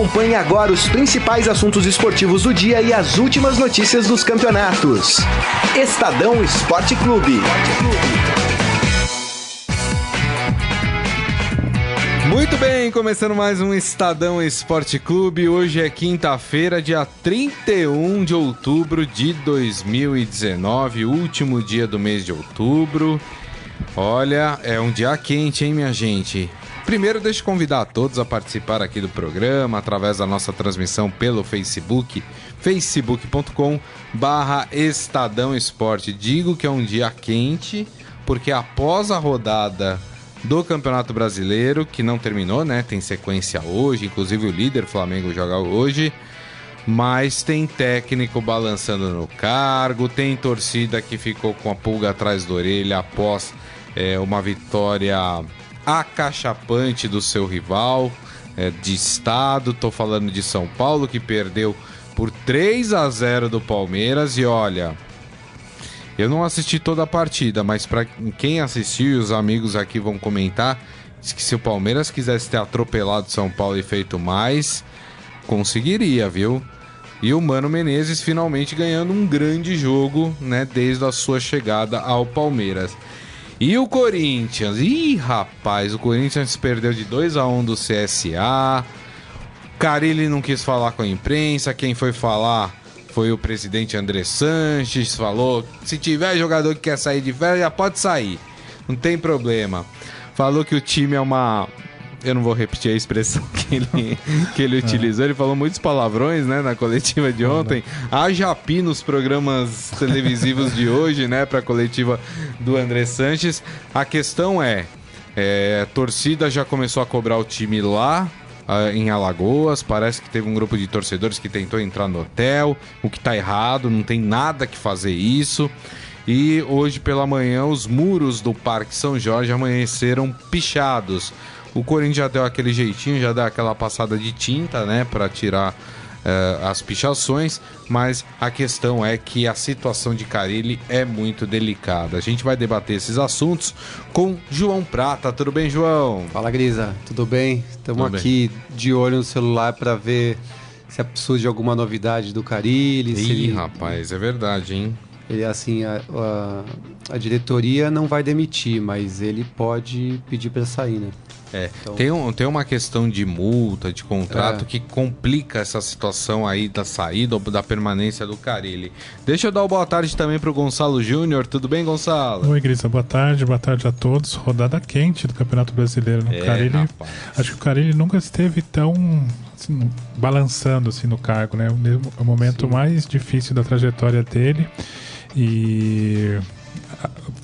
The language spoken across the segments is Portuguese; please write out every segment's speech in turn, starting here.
Acompanhe agora os principais assuntos esportivos do dia e as últimas notícias dos campeonatos. Estadão Esporte Clube. Muito bem, começando mais um Estadão Esporte Clube. Hoje é quinta-feira, dia 31 de outubro de 2019, último dia do mês de outubro. Olha, é um dia quente, hein, minha gente? Primeiro, deixa eu convidar a todos a participar aqui do programa através da nossa transmissão pelo Facebook, facebook.com barra Estadão Esporte. Digo que é um dia quente, porque após a rodada do Campeonato Brasileiro, que não terminou, né? Tem sequência hoje, inclusive o líder Flamengo joga hoje. Mas tem técnico balançando no cargo, tem torcida que ficou com a pulga atrás da orelha após é, uma vitória acachapante do seu rival é, de estado. Tô falando de São Paulo que perdeu por 3 a 0 do Palmeiras e olha, eu não assisti toda a partida, mas para quem assistiu, os amigos aqui vão comentar, diz que se o Palmeiras quisesse ter atropelado São Paulo e feito mais, conseguiria, viu? E o Mano Menezes finalmente ganhando um grande jogo, né, desde a sua chegada ao Palmeiras. E o Corinthians? Ih, rapaz, o Corinthians perdeu de 2 a 1 do CSA. Carilli não quis falar com a imprensa, quem foi falar foi o presidente André Sanches, falou: se tiver jogador que quer sair de férias, já pode sair. Não tem problema. Falou que o time é uma. Eu não vou repetir a expressão que ele, que ele utilizou. Ele falou muitos palavrões, né, na coletiva de ontem. Haja pi nos programas televisivos de hoje, né, para a coletiva do André Sanches. A questão é, é, a torcida já começou a cobrar o time lá em Alagoas. Parece que teve um grupo de torcedores que tentou entrar no hotel, o que está errado, não tem nada que fazer isso. E hoje pela manhã os muros do Parque São Jorge amanheceram pichados. O Corinthians já deu aquele jeitinho, já deu aquela passada de tinta, né, para tirar uh, as pichações, mas a questão é que a situação de Carilli é muito delicada. A gente vai debater esses assuntos com João Prata. Tudo bem, João? Fala, Grisa. Tudo bem? Estamos aqui bem. de olho no celular para ver se surge alguma novidade do Carilli. Ih, ele... rapaz, é verdade, hein? Ele, assim, a, a, a diretoria não vai demitir, mas ele pode pedir para sair, né? É, então... tem, um, tem uma questão de multa, de contrato, é. que complica essa situação aí da saída ou da permanência do Carilli. Deixa eu dar uma boa tarde também para o Gonçalo Júnior. Tudo bem, Gonçalo? Oi, Grisa. Boa tarde, boa tarde a todos. Rodada quente do Campeonato Brasileiro. Né? É, Carilli, acho que o Carilli nunca esteve tão assim, balançando assim, no cargo, né? O momento Sim. mais difícil da trajetória dele. E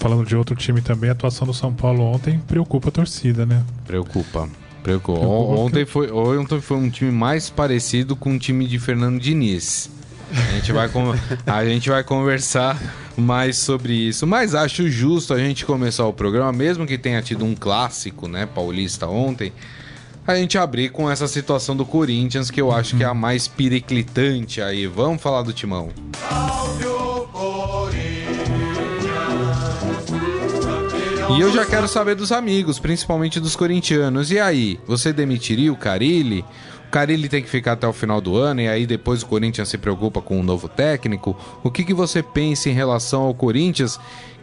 falando de outro time também, a atuação do São Paulo ontem preocupa a torcida, né? Preocupa. Preocupa. Ontem, foi, ontem foi um time mais parecido com o time de Fernando Diniz. A gente, vai a gente vai conversar mais sobre isso. Mas acho justo a gente começar o programa, mesmo que tenha tido um clássico, né, paulista ontem, a gente abrir com essa situação do Corinthians, que eu acho que é a mais periclitante aí. Vamos falar do timão. Salve E eu já quero saber dos amigos, principalmente dos corintianos. E aí, você demitiria o Carilli? O Carilli tem que ficar até o final do ano e aí depois o Corinthians se preocupa com um novo técnico? O que, que você pensa em relação ao Corinthians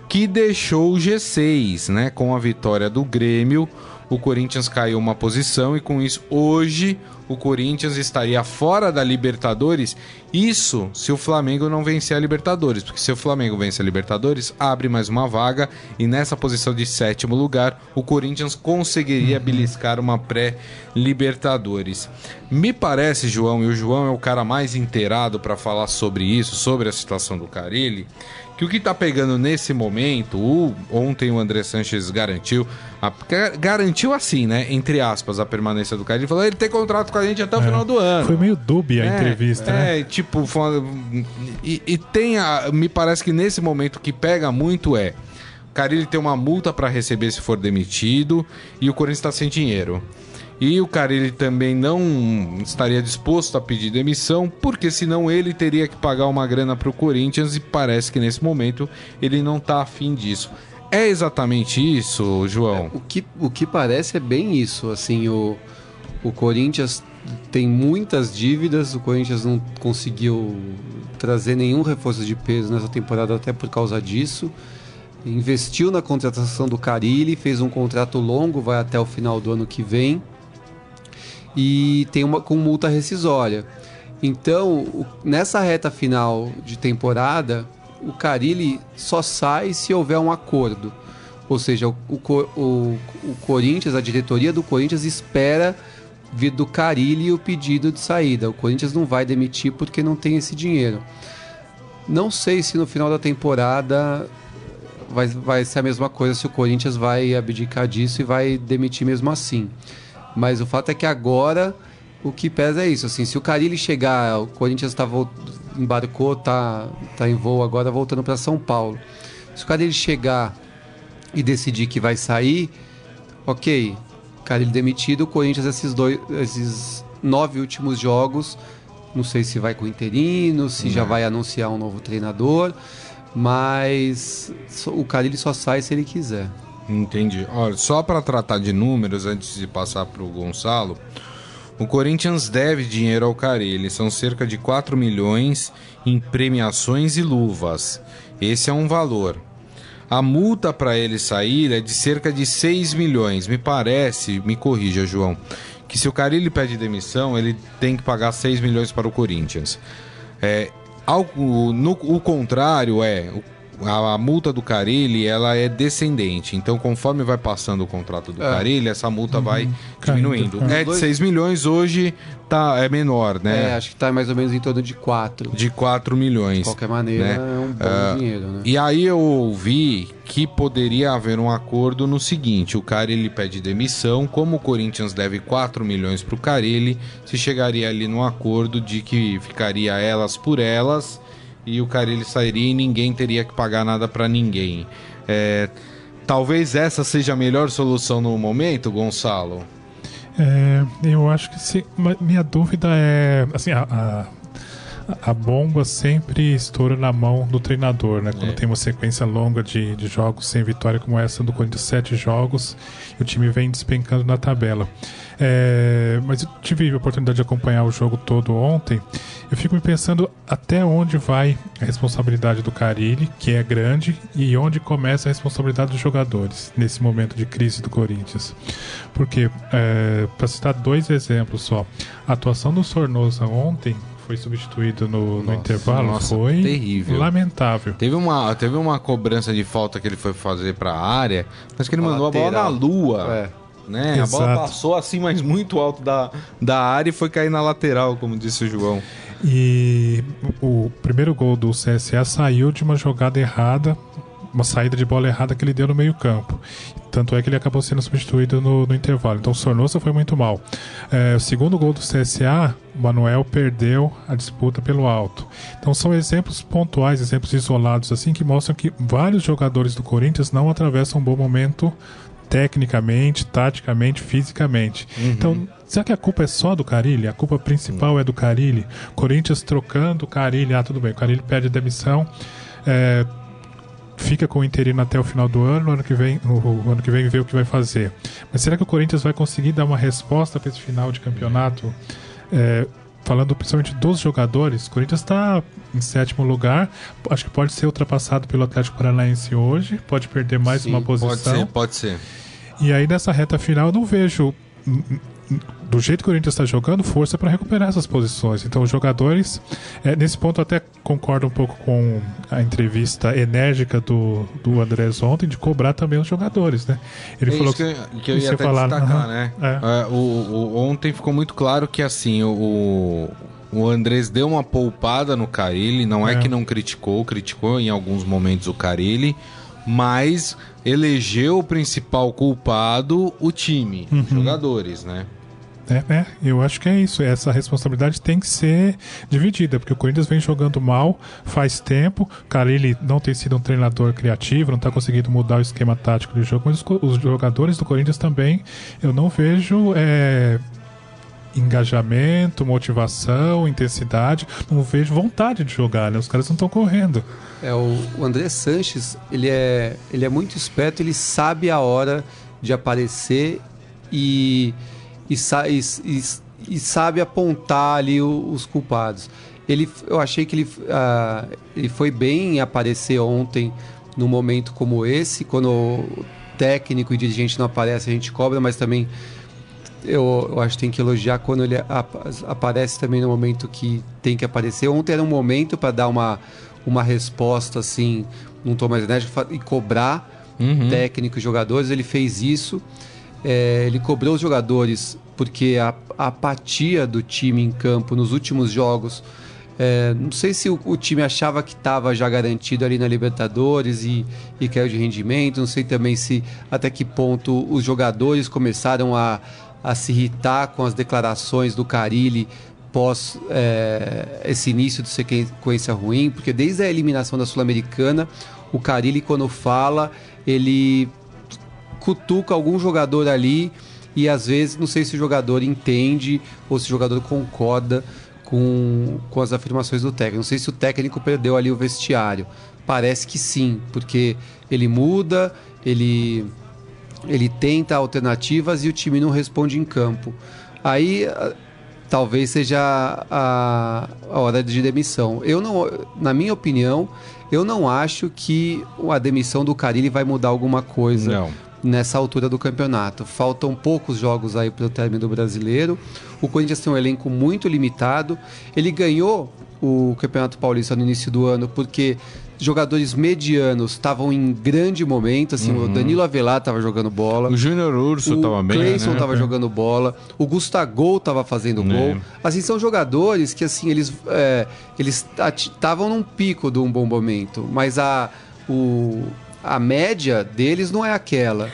que deixou o G6, né? Com a vitória do Grêmio, o Corinthians caiu uma posição e com isso hoje o Corinthians estaria fora da Libertadores. Isso se o Flamengo não vencer a Libertadores, porque se o Flamengo vencer a Libertadores, abre mais uma vaga e nessa posição de sétimo lugar, o Corinthians conseguiria uhum. beliscar uma pré-Libertadores. Me parece, João, e o João é o cara mais inteirado para falar sobre isso, sobre a situação do Carilli que o que está pegando nesse momento, o, ontem o André Sanches garantiu, a, garantiu assim, né? Entre aspas, a permanência do cara. Ele falou: ele tem contrato com a gente até o é, final do ano. Foi meio dúbia a é, entrevista, é, né? É, tipo, e, e tem a, me parece que nesse momento o que pega muito é. O Carilli tem uma multa para receber se for demitido e o Corinthians está sem dinheiro. E o cara ele também não estaria disposto a pedir demissão, porque senão ele teria que pagar uma grana para o Corinthians e parece que nesse momento ele não está afim disso. É exatamente isso, João? É, o, que, o que parece é bem isso. Assim, o, o Corinthians tem muitas dívidas, o Corinthians não conseguiu trazer nenhum reforço de peso nessa temporada até por causa disso. Investiu na contratação do Carilli, fez um contrato longo, vai até o final do ano que vem. E tem uma com multa rescisória. Então, nessa reta final de temporada, o Carilli só sai se houver um acordo. Ou seja, o, o, o, Corinthians, a diretoria do Corinthians espera vir do Carilli o pedido de saída. O Corinthians não vai demitir porque não tem esse dinheiro. Não sei se no final da temporada vai, vai ser a mesma coisa, se o Corinthians vai abdicar disso e vai demitir mesmo assim. Mas o fato é que agora o que pesa é isso. Assim, se o Carilli chegar, o Corinthians está embarcou, tá, tá em voo agora voltando para São Paulo. Se o Carilli chegar e decidir que vai sair, ok, Carilli demitido, o Corinthians esses dois, esses nove últimos jogos, não sei se vai com interino, se não. já vai anunciar um novo treinador, mas o Carilli só sai se ele quiser. Entendi. Olha, só para tratar de números antes de passar para o Gonçalo, o Corinthians deve dinheiro ao Carilli, são cerca de 4 milhões em premiações e luvas. Esse é um valor. A multa para ele sair é de cerca de 6 milhões. Me parece, me corrija, João, que se o Carilli pede demissão, ele tem que pagar 6 milhões para o Corinthians. É, ao, no, o contrário é, a, a, multa do Carilli ela é descendente. Então, conforme vai passando o contrato do é. Carilli, essa multa uhum. vai diminuindo. Caindo. É de 6 milhões, hoje tá, é menor, né? É, acho que está mais ou menos em torno de 4. De 4 milhões. De qualquer maneira, né? é um bom uh, dinheiro, né? E aí eu ouvi que poderia haver um acordo no seguinte: o Carilli pede demissão, como o Corinthians deve 4 milhões para o Carilli, se chegaria ali num acordo de que ficaria elas por elas e o Carilli sairia e ninguém teria que pagar nada para ninguém. É, talvez essa seja a melhor solução no momento, Gonçalo. É, eu acho que sim. Minha dúvida é assim, a, a a bomba sempre estoura na mão do treinador, né? Quando é. tem uma sequência longa de, de jogos sem vitória como essa do Corinthians, sete jogos, e o time vem despencando na tabela. É, mas eu tive a oportunidade de acompanhar o jogo todo ontem. Eu fico me pensando até onde vai a responsabilidade do Carilli, que é grande, e onde começa a responsabilidade dos jogadores nesse momento de crise do Corinthians. Porque, é, para citar dois exemplos só, a atuação do Sornosa ontem foi substituído no, nossa, no intervalo nossa, foi terrível. lamentável. Teve uma, teve uma cobrança de falta que ele foi fazer para a área, mas que ele mandou lateral. a bola na lua. É. Né? A bola passou assim, mas muito alto da, da área e foi cair na lateral, como disse o João. E o primeiro gol do CSA saiu de uma jogada errada uma saída de bola errada que ele deu no meio-campo. Tanto é que ele acabou sendo substituído no, no intervalo. Então o Sornosa foi muito mal. É, o segundo gol do CSA, o Manuel perdeu a disputa pelo alto. Então são exemplos pontuais, exemplos isolados assim que mostram que vários jogadores do Corinthians não atravessam um bom momento tecnicamente, taticamente, fisicamente. Uhum. Então, será que a culpa é só do Carilli? A culpa principal uhum. é do Carilli? Corinthians trocando o Carilli, ah, tudo bem, o Carilli pede demissão. É, fica com o interino até o final do ano, ano que vem, o, ano que vem vê o que vai fazer. Mas será que o Corinthians vai conseguir dar uma resposta para esse final de campeonato? É, falando principalmente dos jogadores, o Corinthians está em sétimo lugar, acho que pode ser ultrapassado pelo Atlético Paranaense hoje, pode perder mais Sim, uma posição. Pode ser, pode ser. E aí nessa reta final eu não vejo do jeito que o Corinthians está jogando, força para recuperar essas posições. Então, os jogadores, é, nesse ponto, até concordo um pouco com a entrevista enérgica do, do Andrés ontem, de cobrar também os jogadores, né? Ele é falou que, que eu ia até falar, destacar, né? É. É, o, o, ontem ficou muito claro que, assim, o, o Andrés deu uma poupada no Carilli, não é, é que não criticou, criticou em alguns momentos o Carilli, mas elegeu o principal culpado, o time, uhum. os jogadores, né? É, é, eu acho que é isso. Essa responsabilidade tem que ser dividida, porque o Corinthians vem jogando mal faz tempo. Cara, ele não tem sido um treinador criativo, não está conseguindo mudar o esquema tático do jogo, mas os, os, jogadores do Corinthians também, eu não vejo é, engajamento, motivação, intensidade, não vejo vontade de jogar, né? Os caras não estão correndo. É, o, André Sanches, ele é, ele é muito esperto, ele sabe a hora de aparecer e e, e, e sabe apontar ali o, os culpados. Ele, eu achei que ele, uh, ele foi bem em aparecer ontem num momento como esse, quando o técnico e dirigente não aparece, a gente cobra, mas também eu, eu acho que tem que elogiar quando ele ap aparece também no momento que tem que aparecer. Ontem era um momento para dar uma, uma resposta assim, num tom mais enérgico e cobrar uhum. técnico e jogadores. Ele fez isso. É, ele cobrou os jogadores porque a, a, apatia do time em campo nos últimos jogos. É, não sei se o, o time achava que estava já garantido ali na Libertadores e, e caiu de rendimento. Não sei também se até que ponto os jogadores começaram a, a se irritar com as declarações do Carilli pós é, esse início de sequência ruim, porque desde a eliminação da Sul-Americana, o Carilli, quando fala, ele cutuca algum jogador ali e às vezes não sei se o jogador entende ou se o jogador concorda com, com as afirmações do técnico. Não sei se o técnico perdeu ali o vestiário. Parece que sim, porque ele muda, ele ele tenta alternativas e o time não responde em campo. Aí ah, talvez seja a, a hora de demissão. Eu não, na minha opinião, eu não acho que a demissão do Carilli vai mudar alguma coisa. Não nessa altura do campeonato. Faltam poucos jogos aí para o término do brasileiro. O Corinthians tem um elenco muito limitado. Ele ganhou o Campeonato Paulista no início do ano porque jogadores medianos estavam em grande momento, assim, uhum. o Danilo Avelar estava jogando bola. O Júnior Urso estava bem, O Cleison estava né? jogando bola, o Gustavo estava fazendo é. gol. Assim, são jogadores que, assim, eles é, eles estavam num pico de um bom momento, mas a, o, a média deles não é aquela.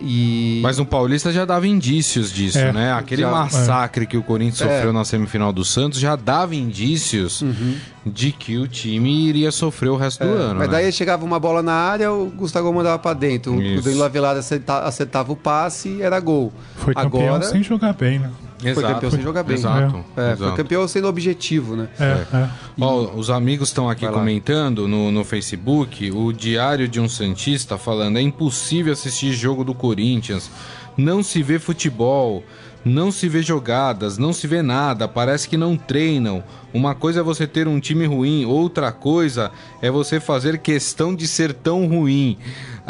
E... Mas no Paulista já dava indícios disso, é, né? Aquele já, massacre é. que o Corinthians é. sofreu na semifinal do Santos já dava indícios uhum. de que o time iria sofrer o resto do é, ano. Mas né? daí chegava uma bola na área, o Gustavo mandava para dentro. Isso. O Danilo Avelar acertava, acertava o passe e era gol. Foi campeão Agora... sem jogar bem, né? Exato. Foi campeão sem jogar bem. Exato. É, exato. Foi campeão sendo objetivo, né? É, é. é. Ó, os amigos estão aqui comentando no, no Facebook, o Diário de um Santista falando, é impossível assistir jogo do Corinthians, não se vê futebol, não se vê jogadas, não se vê nada, parece que não treinam. Uma coisa é você ter um time ruim, outra coisa é você fazer questão de ser tão ruim.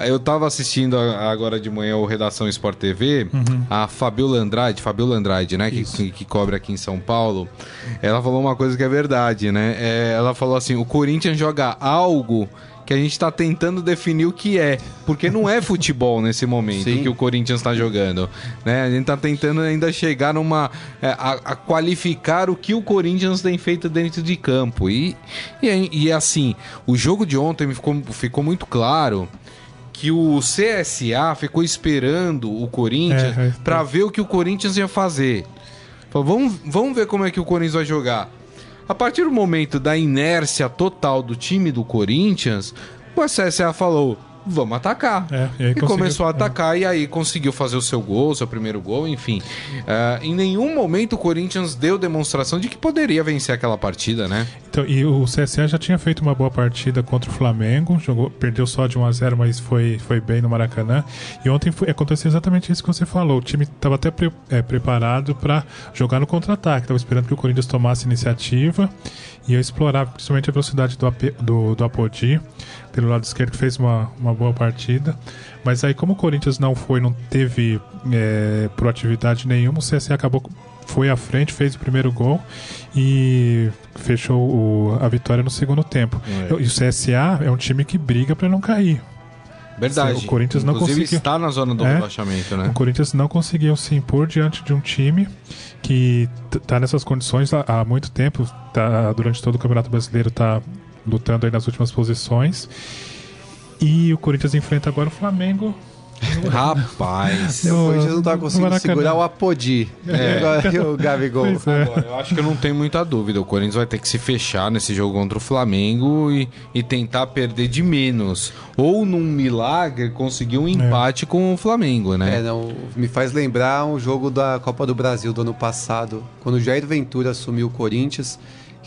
Eu tava assistindo agora de manhã o Redação Sport TV, uhum. a Fabiola Andrade, Fabiola Andrade, né, que, que, que, cobre aqui em São Paulo. Ela falou uma coisa que é verdade, né? É, ela falou assim: o Corinthians joga algo que a gente está tentando definir o que é, porque não é futebol nesse momento Sim. que o Corinthians está jogando, né? A gente está tentando ainda chegar numa é, a, a, qualificar o que o Corinthians tem feito dentro de campo e e, e assim o jogo de ontem ficou, ficou muito claro que o CSA ficou esperando o Corinthians é, é, para ver o que o Corinthians ia fazer. Falou, vamos, vamos ver como é que o Corinthians vai jogar. A partir do momento da inércia total do time do Corinthians, o CSA falou: vamos atacar. É, e, e começou a atacar é. e aí conseguiu fazer o seu gol, seu primeiro gol, enfim. Uh, em nenhum momento o Corinthians deu demonstração de que poderia vencer aquela partida, né? Então, e o CSA já tinha feito uma boa partida contra o Flamengo, jogou, perdeu só de 1 a 0 mas foi, foi bem no Maracanã. E ontem foi, aconteceu exatamente isso que você falou. O time estava até pre, é, preparado para jogar no contra-ataque, estava esperando que o Corinthians tomasse iniciativa e ia explorar principalmente a velocidade do, do, do Apodi pelo lado esquerdo, que fez uma, uma boa partida. Mas aí, como o Corinthians não foi, não teve é, proatividade nenhuma, o CSA acabou foi à frente, fez o primeiro gol e fechou o, a vitória no segundo tempo. É. E o CSA é um time que briga para não cair. Verdade. O Corinthians não conseguiu. está na zona do é, rebaixamento, né? O Corinthians não conseguiu se impor diante de um time que está nessas condições há, há, muito tempo, tá, durante todo o Campeonato Brasileiro está lutando aí nas últimas posições. E o Corinthians enfrenta agora o Flamengo. Rapaz, o Corinthians não tá conseguindo segurar o Apodi. É. o Gabigol. É. Agora, eu acho que eu não tenho muita dúvida. O Corinthians vai ter que se fechar nesse jogo contra o Flamengo e, e tentar perder de menos. Ou, num milagre, conseguir um é. empate é. com o Flamengo, né? É, não, me faz lembrar um jogo da Copa do Brasil do ano passado, quando o Jair Ventura assumiu o Corinthians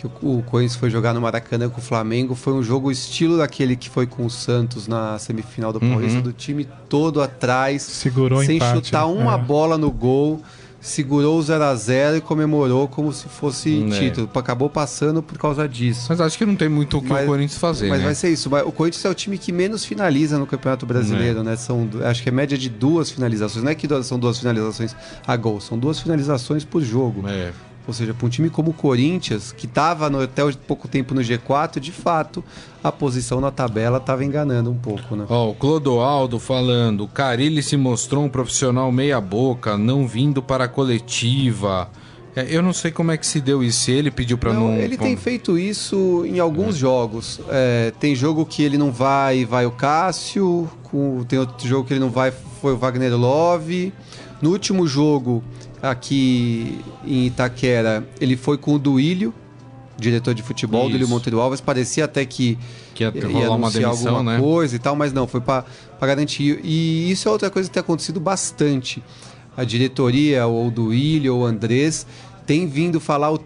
que o Corinthians foi jogar no Maracanã com o Flamengo. Foi um jogo estilo daquele que foi com o Santos na semifinal do uhum. Paulista, do time todo atrás, Segurou sem empate, chutar uma é. bola no gol. segurou o 0 a 0 e comemorou como se fosse é. título. Acabou passando por causa disso. Mas acho que não tem muito o que mas, o Corinthians fazer. Mas né? vai ser isso. O Corinthians é o time que menos finaliza no Campeonato Brasileiro, é. né? São, acho que é média de duas finalizações. Não é que são duas finalizações a gol, são duas finalizações por jogo. É. Ou seja, para um time como o Corinthians, que estava até pouco tempo no G4, de fato, a posição na tabela estava enganando um pouco, né? Ó, oh, o Clodoaldo falando, o Carilli se mostrou um profissional meia boca, não vindo para a coletiva. É, eu não sei como é que se deu isso, se ele pediu para não... não... Ele tem feito isso em alguns é. jogos. É, tem jogo que ele não vai, vai o Cássio, com, tem outro jogo que ele não vai, foi o Wagner Love. No último jogo aqui em Itaquera, ele foi com o Duílio, diretor de futebol, Isso. Duílio Monteiro Alves. Parecia até que, que ia, ia anunciar demissão, alguma né? coisa e tal, mas não, foi para garantir. E isso é outra coisa que tem acontecido bastante. A diretoria, ou o Duílio, ou o Andrés, tem vindo falar o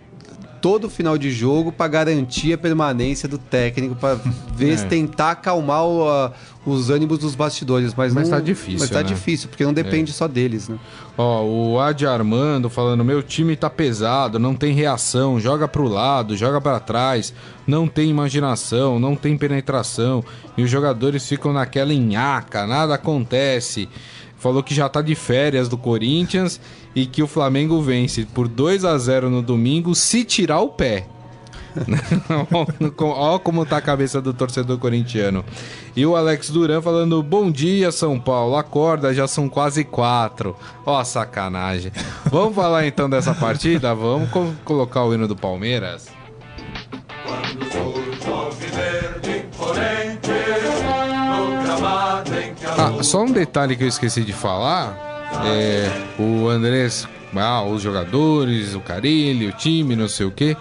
todo final de jogo para garantir a permanência do técnico, para ver é. se tentar acalmar o, a, os ânimos dos bastidores. Mas, mas não, tá difícil. Mas tá né? difícil, porque não depende é. só deles, né? Ó, o Adi Armando falando: meu time tá pesado, não tem reação, joga pro lado, joga para trás, não tem imaginação, não tem penetração, e os jogadores ficam naquela enhaca, nada acontece falou que já tá de férias do Corinthians e que o Flamengo vence por 2 a 0 no domingo se tirar o pé. Olha como tá a cabeça do torcedor corintiano. E o Alex Duran falando: Bom dia, São Paulo. Acorda, já são quase quatro. Ó, sacanagem. Vamos falar então dessa partida? Vamos co colocar o hino do Palmeiras? Só um detalhe que eu esqueci de falar. É, o Andrés, ah, os jogadores, o Carilli, o time, não sei o quê.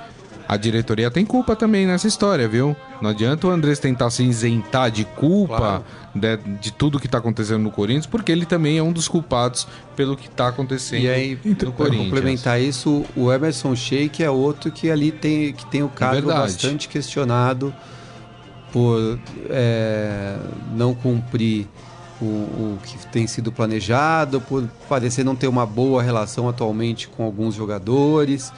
A diretoria tem culpa também nessa história, viu? Não adianta o Andrés tentar se isentar de culpa claro. de, de, tudo que está acontecendo no Corinthians, porque ele também é um dos culpados pelo que está acontecendo e aí, no Corinthians. complementar isso, o Emerson Sheik é outro que ali tem, que tem o cargo é bastante questionado por é, não cumprir o, o, que tem sido planejado, por parecer não ter uma boa relação atualmente com alguns jogadores.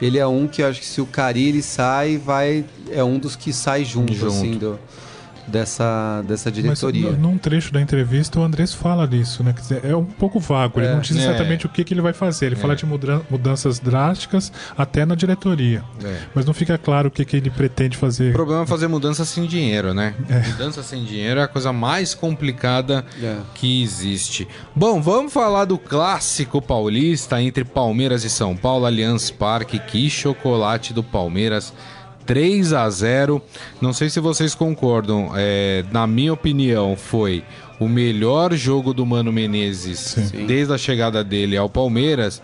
Ele é um que acho que se o Carilli sai, vai é um dos que sai junto, junto. assim, do, dessa, dessa diretoria. Mas, num trecho da entrevista, o Andrés fala disso, né? Quer dizer, é um pouco vago, ele é, não diz exatamente é. o que, que ele vai fazer. Ele é. fala de mudanças drásticas até na diretoria. É. Mas não fica claro o que, que ele pretende fazer. O problema é fazer mudança sem dinheiro, né? É. Mudança sem dinheiro é a coisa mais complicada é. que existe. Bom, vamos falar do clássico paulista entre Palmeiras e São Paulo, Allianz Parque. Que chocolate do Palmeiras 3 a 0 Não sei se vocês concordam, é, na minha opinião, foi o melhor jogo do Mano Menezes Sim. desde a chegada dele ao Palmeiras.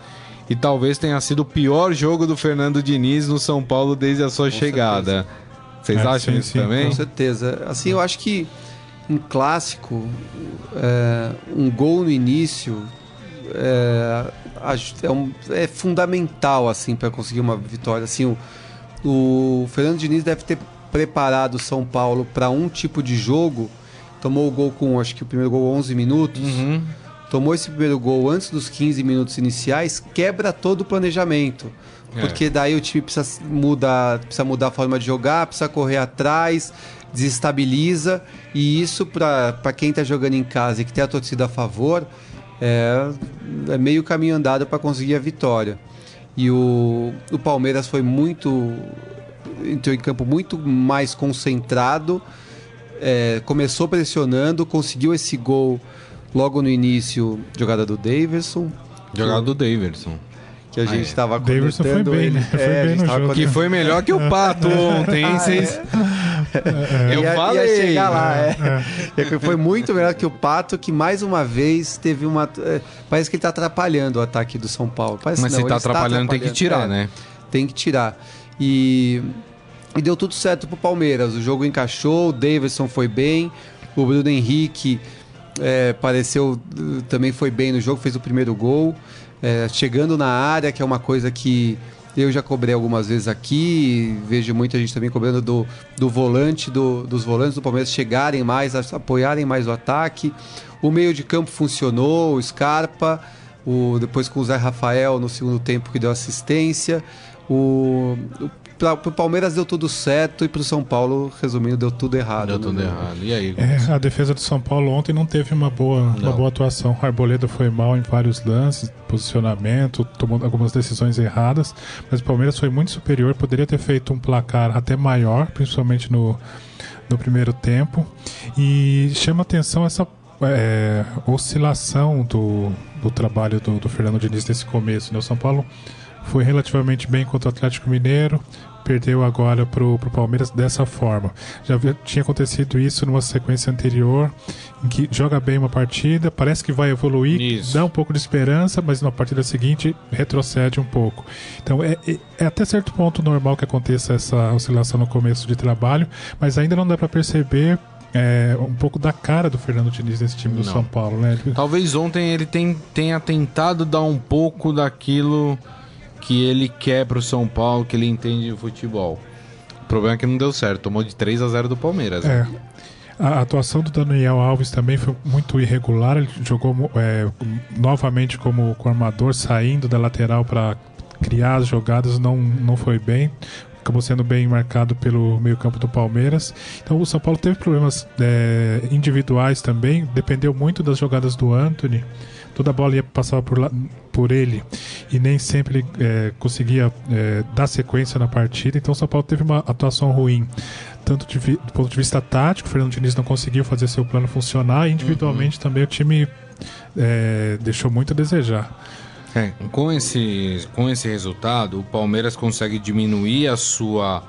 E talvez tenha sido o pior jogo do Fernando Diniz no São Paulo desde a sua Com chegada. Certeza. Vocês é, acham sim, isso sim, também? Com certeza. Assim, eu acho que um clássico, é, um gol no início, é, é, um, é fundamental assim para conseguir uma vitória. Assim, o, o Fernando Diniz deve ter preparado o São Paulo para um tipo de jogo. Tomou o gol com, acho que o primeiro gol 11 minutos. Uhum. Tomou esse primeiro gol antes dos 15 minutos iniciais, quebra todo o planejamento. É. Porque daí o time precisa mudar, precisa mudar a forma de jogar, precisa correr atrás, desestabiliza. E isso, para quem está jogando em casa e que tem a torcida a favor, é, é meio caminho andado para conseguir a vitória. E o, o Palmeiras foi muito. entrou em campo muito mais concentrado, é, começou pressionando, conseguiu esse gol logo no início, jogada do Davidson. Jogada do Davidson que a gente estava ah, é. Davidson foi bem, né? Foi é, bem no jogo. Que foi melhor que o Pato ontem, hein? Vocês... É. Eu ia, falei. Ia chegar lá, é. é. Foi muito melhor que o Pato, que mais uma vez teve uma... É, parece que ele está atrapalhando o ataque do São Paulo. Parece, Mas não, se está atrapalhando, atrapalhando, tem que tirar, né? Tem que tirar. E, e deu tudo certo pro Palmeiras. O jogo encaixou, o Davidson foi bem, o Bruno Henrique é, pareceu... Também foi bem no jogo, fez o primeiro gol é, chegando na área, que é uma coisa que eu já cobrei algumas vezes aqui, vejo muita gente também cobrando do, do volante, do, dos volantes do Palmeiras chegarem mais, apoiarem mais o ataque. O meio de campo funcionou, o Scarpa, o, depois com o Zé Rafael no segundo tempo que deu assistência. O, o para o Palmeiras deu tudo certo e para o São Paulo, resumindo, deu tudo errado. Deu né? tudo errado. E aí? É, a defesa do São Paulo ontem não teve uma boa, uma boa atuação. O Arboleda foi mal em vários lances, posicionamento, tomou algumas decisões erradas, mas o Palmeiras foi muito superior, poderia ter feito um placar até maior, principalmente no, no primeiro tempo. E chama atenção essa é, oscilação do, do trabalho do, do Fernando Diniz nesse começo. Né? O São Paulo foi relativamente bem contra o Atlético Mineiro, perdeu agora para o Palmeiras dessa forma. Já tinha acontecido isso numa sequência anterior, em que joga bem uma partida, parece que vai evoluir, isso. dá um pouco de esperança, mas na partida seguinte retrocede um pouco. Então é, é, é até certo ponto normal que aconteça essa oscilação no começo de trabalho, mas ainda não dá para perceber é, um pouco da cara do Fernando Diniz nesse time do Não. São Paulo, né? Talvez ontem ele tenha tentado dar um pouco daquilo que ele quer pro São Paulo, que ele entende de futebol. O problema é que não deu certo, tomou de 3 a 0 do Palmeiras. Né? É. A atuação do Daniel Alves também foi muito irregular. Ele jogou é, novamente como, como armador, saindo da lateral para criar as jogadas, não, não foi bem. Acabou sendo bem marcado pelo meio-campo do Palmeiras. Então o São Paulo teve problemas é, individuais também, dependeu muito das jogadas do Anthony toda a bola ia passar por, lá, por ele e nem sempre é, conseguia é, dar sequência na partida. Então o São Paulo teve uma atuação ruim, tanto de, do ponto de vista tático, o Fernando Diniz não conseguiu fazer seu plano funcionar, e individualmente uhum. também o time é, deixou muito a desejar. É, com, esse, com esse resultado, o Palmeiras consegue diminuir a sua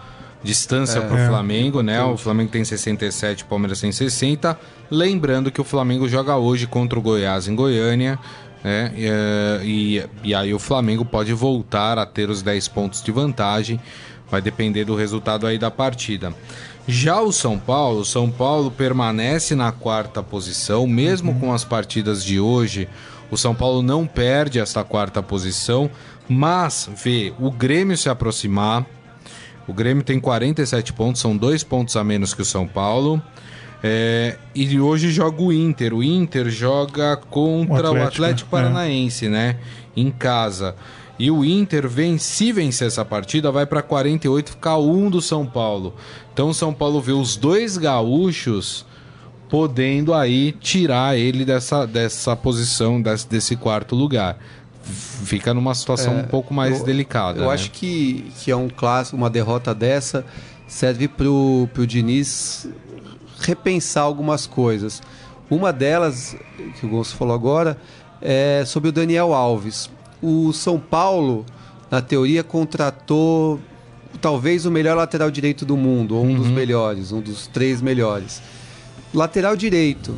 distância é, para o é, Flamengo, né? O Flamengo tem 67, o Palmeiras tem 60. Lembrando que o Flamengo joga hoje contra o Goiás em Goiânia. Né? E, eh, e, aí o Flamengo pode voltar a ter os 10 pontos de vantagem. Vai depender do resultado aí da partida. Já o São Paulo, São Paulo permanece na quarta posição, mesmo uhum. com as partidas de hoje. O São Paulo não perde esta quarta posição, mas vê o Grêmio se aproximar, o Grêmio tem 47 pontos, são dois pontos a menos que o São Paulo. É, e hoje joga o Inter. O Inter joga contra o Atlético, o Atlético é. Paranaense, é. né? Em casa. E o Inter, vem, se vencer essa partida, vai para 48, ficar um do São Paulo. Então o São Paulo vê os dois gaúchos podendo aí tirar ele dessa, dessa posição, desse, desse quarto lugar fica numa situação é, um pouco mais eu, delicada. Eu né? acho que, que é um clássico, uma derrota dessa serve para o Diniz repensar algumas coisas. Uma delas, que o Gonçalo falou agora, é sobre o Daniel Alves. O São Paulo, na teoria, contratou talvez o melhor lateral direito do mundo, ou um uhum. dos melhores, um dos três melhores. Lateral direito,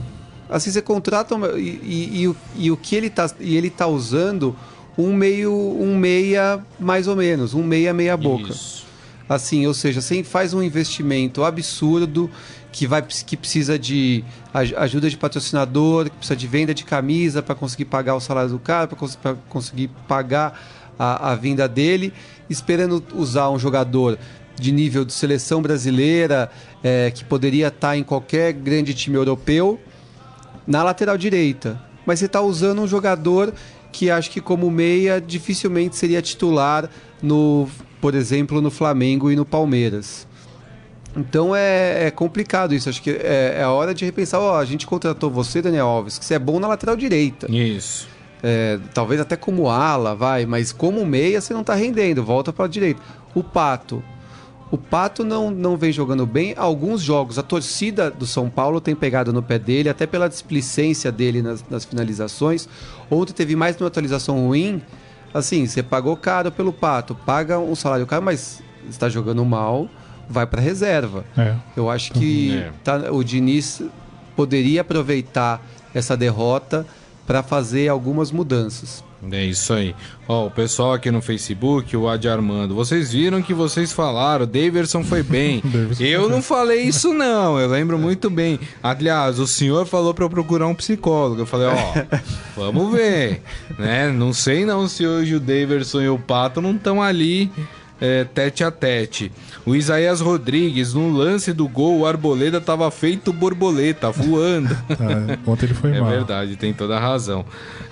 Assim, você contrata uma, e, e, e, e, o que ele tá, e ele tá usando um meio, um meia mais ou menos, um meia meia boca. Isso. Assim, ou seja, você faz um investimento absurdo que vai que precisa de ajuda de patrocinador, que precisa de venda de camisa para conseguir pagar o salário do cara, para conseguir pagar a, a vinda dele, esperando usar um jogador de nível de seleção brasileira é, que poderia estar tá em qualquer grande time europeu na lateral direita. Mas você está usando um jogador que acho que como meia dificilmente seria titular no, por exemplo, no Flamengo e no Palmeiras. Então é, é complicado isso. Acho que é, é, a hora de repensar. Ó, a gente contratou você, Daniel Alves, que você é bom na lateral direita. Isso. É, talvez até como ala, vai, mas como meia você não está rendendo. Volta para a direita. O Pato o Pato não, não vem jogando bem. Alguns jogos, a torcida do São Paulo tem pegado no pé dele, até pela displicência dele nas, nas finalizações. Ontem teve mais uma atualização ruim. Assim, você pagou caro pelo Pato, paga um salário caro, mas está jogando mal, vai para reserva. É. Eu acho que é. tá, o Diniz poderia aproveitar essa derrota para fazer algumas mudanças. É isso aí. Ó, o pessoal aqui no Facebook, o Adi Armando, vocês viram que vocês falaram, Daverson foi bem. eu não falei isso não, eu lembro muito bem. Aliás, o senhor falou para eu procurar um psicólogo. Eu falei, ó, vamos ver, né? Não sei não se hoje o Daverson e o Pato não estão ali é, tete a tete. O Isaías Rodrigues, no lance do gol, o Arboleda tava feito borboleta, voando. Ah, ontem ele foi é mal. verdade, tem toda a razão.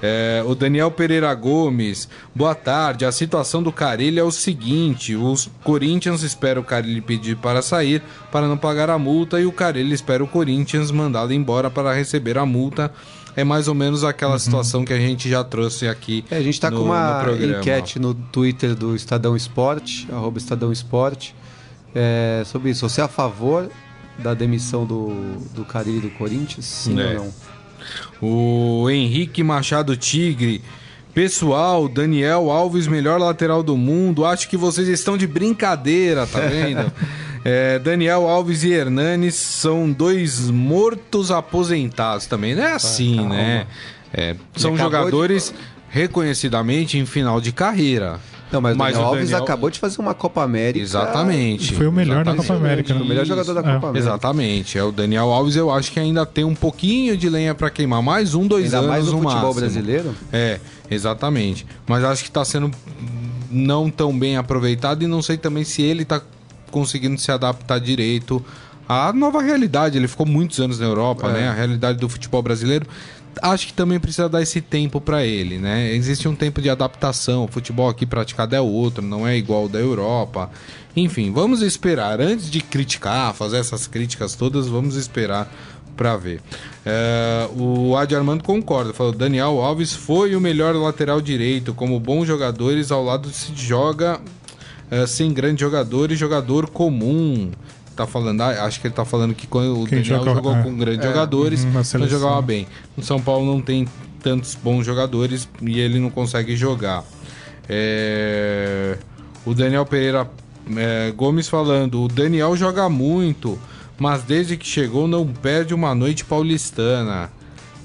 É, o Daniel Pereira Gomes, boa tarde. A situação do Carilli é o seguinte: os Corinthians esperam o Carilli pedir para sair para não pagar a multa e o Carilli espera o Corinthians mandá-lo embora para receber a multa. É mais ou menos aquela situação que a gente já trouxe aqui. É, a gente está no- com uma no enquete no Twitter do Estadão Esporte, arroba Estadão Esporte, é, sobre isso. Você é a favor da demissão do, do Carilli do Corinthians? Sim É. ou não? O Henrique Machado Tigre. Pessoal, Daniel Alves, melhor lateral do mundo. Acho que vocês estão de brincadeira, tá vendo? É, Daniel Alves e Hernanes são dois mortos aposentados também. Não é assim, calma. né? É, são acabou de- jogadores reconhecidamente em final de carreira. Não, mas, Mas o Daniel Alves Daniel- acabou de fazer uma Copa América. Exatamente. Foi o melhor da Exatamente. Copa América. né? O melhor jogador da É. Copa América. Exatamente. É o Daniel Alves, eu acho que ainda tem um pouquinho de lenha pra queimar. Mais um, dois Ainda anos mais no no futebol máximo. brasileiro. É, exatamente. Mas acho que está sendo não tão bem aproveitado e não sei também se ele está conseguindo se adaptar direito à nova realidade. Ele ficou muitos anos na Europa, É. né? A realidade do futebol brasileiro. Acho que também precisa dar esse tempo para ele, né? Existe um tempo de adaptação. O futebol aqui praticado é outro, não é igual ao da Europa. Enfim, vamos esperar. Antes de criticar, fazer essas críticas todas, vamos esperar para ver. É, o Adi Armando concorda, falou: Daniel Alves foi o melhor lateral direito. Como bons jogadores, ao lado se joga é, sem grandes jogadores, jogador comum. Tá falando, ah, acho que ele tá falando que quando o Quem Daniel joga- jogou é. com grandes jogadores, uhum, na não seleção. jogava bem. No São Paulo não tem tantos bons jogadores e ele não consegue jogar. É, O Daniel Pereira é, Gomes falando: o Daniel joga muito, mas desde que chegou não perde uma noite paulistana.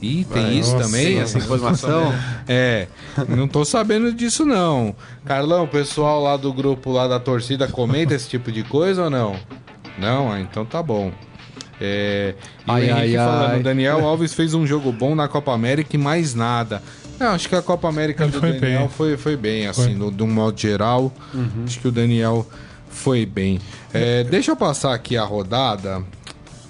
Ih, tem isso nossa, também? essa informação. É, não tô sabendo disso não. Carlão, o pessoal lá do grupo lá da torcida comenta esse tipo de coisa ou não? Não? Ah, então tá bom. É, e Ai, o Henrique ai, falando, ai. Daniel Alves fez um jogo bom na Copa América e mais nada. Não, acho que a Copa América Ele do foi Daniel bem. foi, foi bem, assim, Foi. no- de um modo geral. Uhum. Acho que o Daniel foi bem. É, deixa eu passar aqui a rodada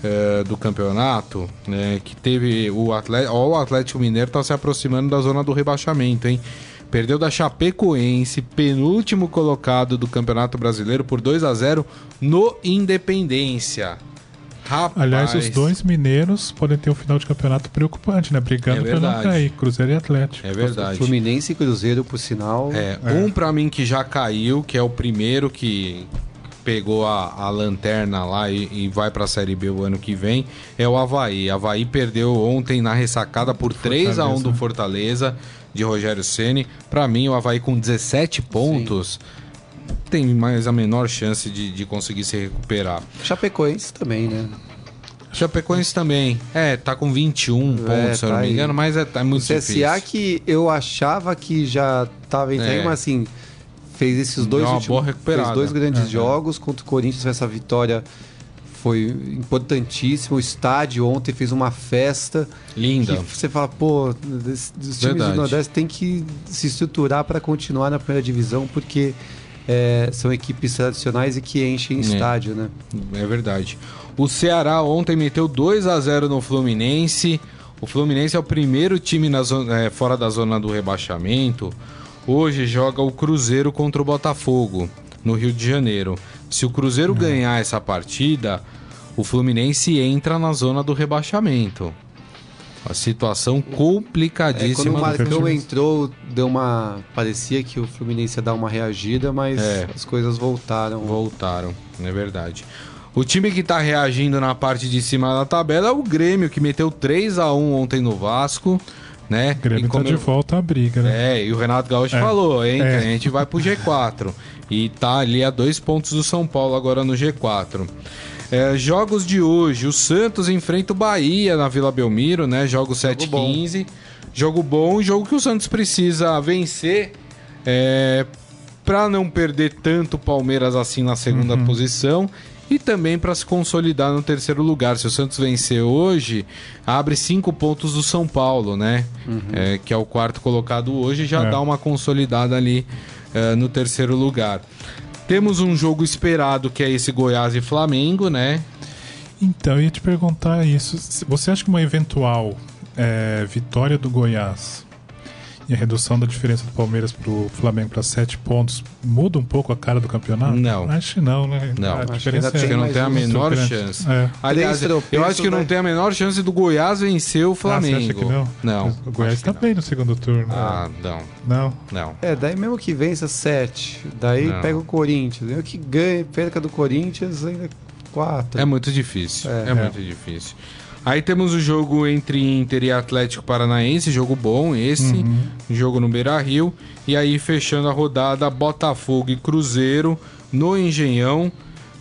é, do campeonato, né, que teve o Atlético, ó, o Atlético Mineiro tá se aproximando da zona do rebaixamento, hein? Perdeu da Chapecoense, penúltimo colocado do Campeonato Brasileiro por 2 a 0 no Independência. Rapaz, Aliás, os dois mineiros podem ter um final de campeonato preocupante, né? Brigando É pra não cair. Cruzeiro e Atlético. É verdade. Fluminense e Cruzeiro, por sinal. É, um pra mim que já caiu, que é o primeiro que pegou a, a lanterna lá e, e vai pra Série B o ano que vem, é o Havaí. Havaí perdeu ontem na ressacada por 3 a 1 do Fortaleza de Rogério Ceni. Pra mim, o Havaí com 17 pontos tem mais a menor chance de, de conseguir se recuperar. Chapecoense também, né? Chapecoense também. É, tá com 21 pontos, se eu não tá me aí. engano, mas é, é O muito CSA difícil. que eu achava que já tava entrando, É. mas assim, fez esses dois últimos, fez dois grandes jogos contra o Corinthians, essa vitória foi importantíssima. O estádio ontem fez uma festa Linda. você fala, pô, os times Verdade. do Nordeste tem que se estruturar para continuar na primeira divisão, porque é, são equipes tradicionais e que enchem É. estádio, né? É verdade. O Ceará ontem meteu 2 a 0 no Fluminense. O Fluminense é o primeiro time na zona- é, fora da zona do rebaixamento. Hoje joga o Cruzeiro contra o Botafogo, no Rio de Janeiro. Se o Cruzeiro ganhar essa partida, o Fluminense entra na zona do rebaixamento. A situação É, quando complicadíssima. o do Marcão Fluminense. entrou, deu uma. Parecia que o Fluminense ia dar uma reagida, mas É. as coisas voltaram. Voltaram, é verdade. O time que tá reagindo na parte de cima da tabela é o Grêmio, que meteu 3 a 1 ontem no Vasco, né? O Grêmio E como tá de eu- volta à briga, né? É, e o Renato Gaúcho É. falou, hein? É. A gente vai pro G4. E tá ali a dois pontos do São Paulo agora no G4. É, jogos de hoje, o Santos enfrenta o Bahia na Vila Belmiro, né? Jogo 7-15. Jogo bom, jogo que o Santos precisa vencer é, para não perder tanto o Palmeiras assim na segunda posição e também para se consolidar no terceiro lugar. Se o Santos vencer hoje, abre cinco pontos do São Paulo, né? É, que é o quarto colocado hoje, já É. dá uma consolidada ali é, no terceiro lugar. Temos um jogo esperado que é esse Goiás e Flamengo, né? Então, eu ia te perguntar isso. Você acha que uma eventual é, vitória do Goiás e a redução da diferença do Palmeiras pro Flamengo para sete pontos muda um pouco a cara do campeonato? Não. Acho que não, né? Não. A Acho diferença que que não tem a menor grande. chance. É. Aliás, eu acho que não né? tem a menor chance do Goiás vencer o Ah, Flamengo. você acha que não? Não. O Goiás tá não. bem no segundo turno. Ah, não, Não. não. É, daí mesmo que vença 7, daí Não. pega o Corinthians. Eu que ganha, perca do Corinthians ainda 4. É muito difícil. É, É. muito difícil. Aí temos o jogo entre Inter e Atlético Paranaense, jogo bom esse, jogo no Beira Rio. E aí fechando a rodada, Botafogo e Cruzeiro no Engenhão.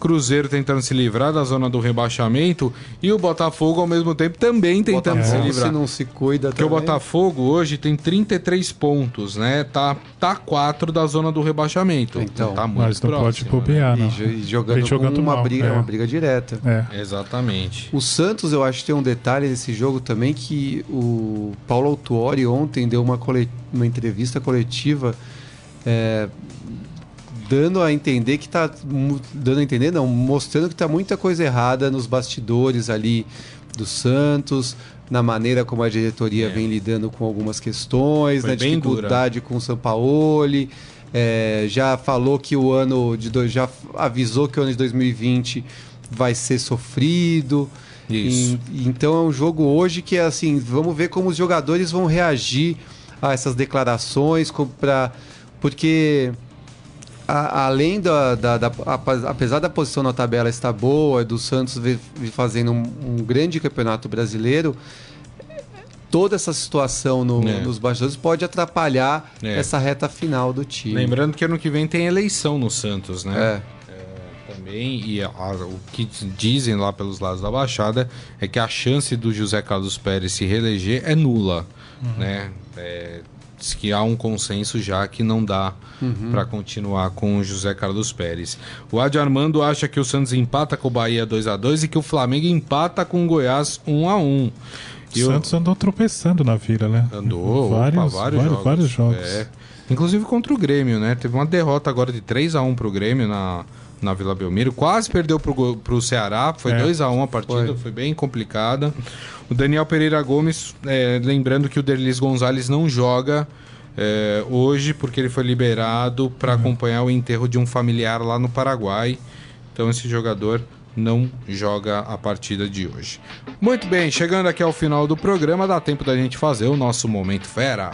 Cruzeiro tentando se livrar da zona do rebaixamento e o Botafogo ao mesmo tempo também tentando se livrar. se não se cuida Porque o também. Botafogo hoje tem 33 pontos, né? Tá, tá 4 da zona do rebaixamento. Então, tá muito Mas não pode próximo, né? bobear, não. E, jo- e jogando, Vem jogando uma, mal, briga, é. uma briga direta. É. Exatamente. O Santos, eu acho que tem um detalhe nesse jogo também que o Paulo Autuori ontem deu uma, cole- uma entrevista coletiva é, dando a entender que tá dando a entender não, mostrando que tá muita coisa errada nos bastidores ali do Santos, na maneira como a diretoria É. vem lidando com algumas questões, Foi na dificuldade com o Sampaoli. É, já falou que o ano de dois, já avisou que o ano de 2020 vai ser sofrido. Isso. E- então é um jogo hoje que é assim, vamos ver como os jogadores vão reagir a essas declarações, pra, porque a- além da, da- da- apesar da posição na tabela estar boa, do Santos vir, vir fazendo um, um grande campeonato brasileiro, toda essa situação no- É. nos bastidores pode atrapalhar É. essa reta final do time. Lembrando que ano que vem tem eleição no Santos, né? É. Também, e a- o que dizem lá pelos lados da Baixada é que a chance do José Carlos Pérez se reeleger é nula, né? É, diz que há um consenso já que não dá pra continuar com o José Carlos Pérez. O Adi Armando acha que o Santos empata com o Bahia 2 a 2 e que o Flamengo empata com o Goiás 1 a 1 O E o- Santos andou tropeçando na vila, né? Andou, vários, opa, vários, jogos. vários jogos. É. Inclusive contra o Grêmio, né? Teve uma derrota agora de 3 a 1 pro Grêmio na, na Vila Belmiro. Quase perdeu pro, go- pro Ceará. Foi É. 2 a 1 a partida, foi. Foi. bem complicada. O Daniel Pereira Gomes, é, lembrando que o Derlis Gonzalez não joga é, hoje porque ele foi liberado para acompanhar o enterro de um familiar lá no Paraguai. Então esse jogador não joga a partida de hoje. Muito bem, chegando aqui ao final do programa, dá tempo da gente fazer o nosso Momento Fera.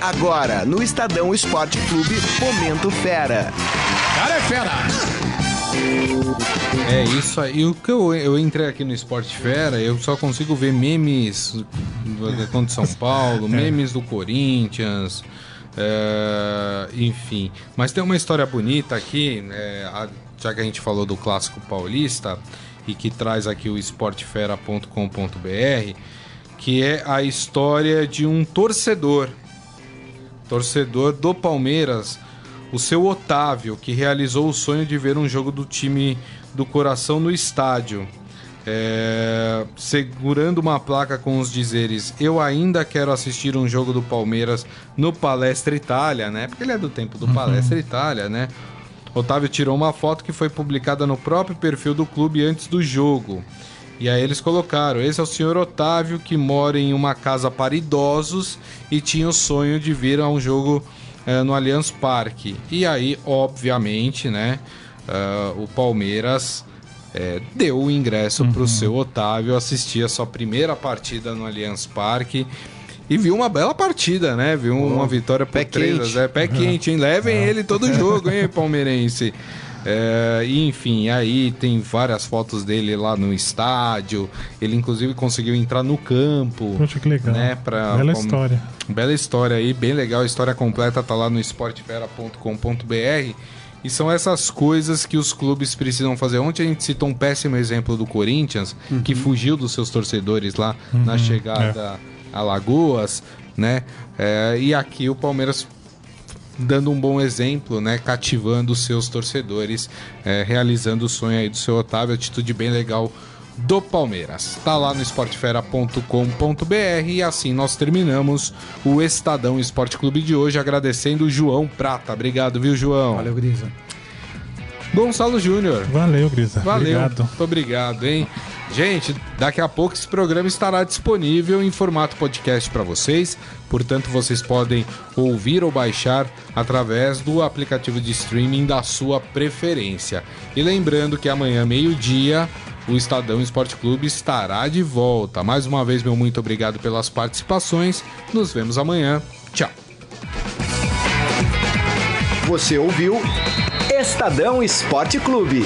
Agora, no Estadão Esporte Clube, Momento Fera. É isso aí. O que eu, eu entrei aqui no Esporte Fera, eu só consigo ver memes do- contra São Paulo, memes do Corinthians, é, enfim. Mas tem uma história bonita aqui, é, a- já que a gente falou do clássico paulista e que traz aqui o esportefera.com.br, que é a história de um torcedor torcedor do Palmeiras, o seu Otávio, que realizou o sonho de ver um jogo do time do coração no estádio. É, segurando uma placa com os dizeres Eu ainda quero assistir um jogo do Palmeiras no Palestra Itália, né? Porque ele é do tempo do Palestra Itália, né? Otávio tirou uma foto que foi publicada no próprio perfil do clube antes do jogo. E aí eles colocaram: esse é o senhor Otávio que mora em uma casa para idosos e tinha o sonho de vir a um jogo eh, no Allianz Parque. E aí, obviamente, né, ah, o Palmeiras eh, deu o ingresso para o seu Otávio assistir a sua primeira partida no Allianz Parque. E viu uma bela partida, né? Viu uma vitória por pé 3 a quente. 0. Pé quente, hein? Levem ele todo jogo, hein, palmeirense? É, enfim, aí tem várias fotos dele lá no estádio. Ele, inclusive, conseguiu entrar no campo. Poxa, que legal. Né, pra- Bela como- história. Bela história aí, bem legal. A história completa tá lá no esportefera.com.br. E são essas coisas que os clubes precisam fazer. Ontem a gente citou um péssimo exemplo do Corinthians, que fugiu dos seus torcedores lá na chegada a Lagoas, né? É, e aqui o Palmeiras dando um bom exemplo, né? Cativando os seus torcedores, é, realizando o sonho aí do seu Otávio, atitude bem legal do Palmeiras. Tá lá no esportefera.com.br e assim nós terminamos o Estadão Esporte Clube de hoje, agradecendo o João Prata. Obrigado, viu, João? Valeu, Grisa. Gonçalo Júnior. Valeu, Grisa. Valeu. Obrigado. Muito obrigado, hein? Gente, daqui a pouco esse programa estará disponível em formato podcast para vocês, portanto vocês podem ouvir ou baixar através do aplicativo de streaming da sua preferência. E lembrando que amanhã, meio-dia, o Estadão Esporte Clube estará de volta. Mais uma vez, meu muito obrigado pelas participações. Nos vemos amanhã. Tchau. Você ouviu Estadão Esporte Clube.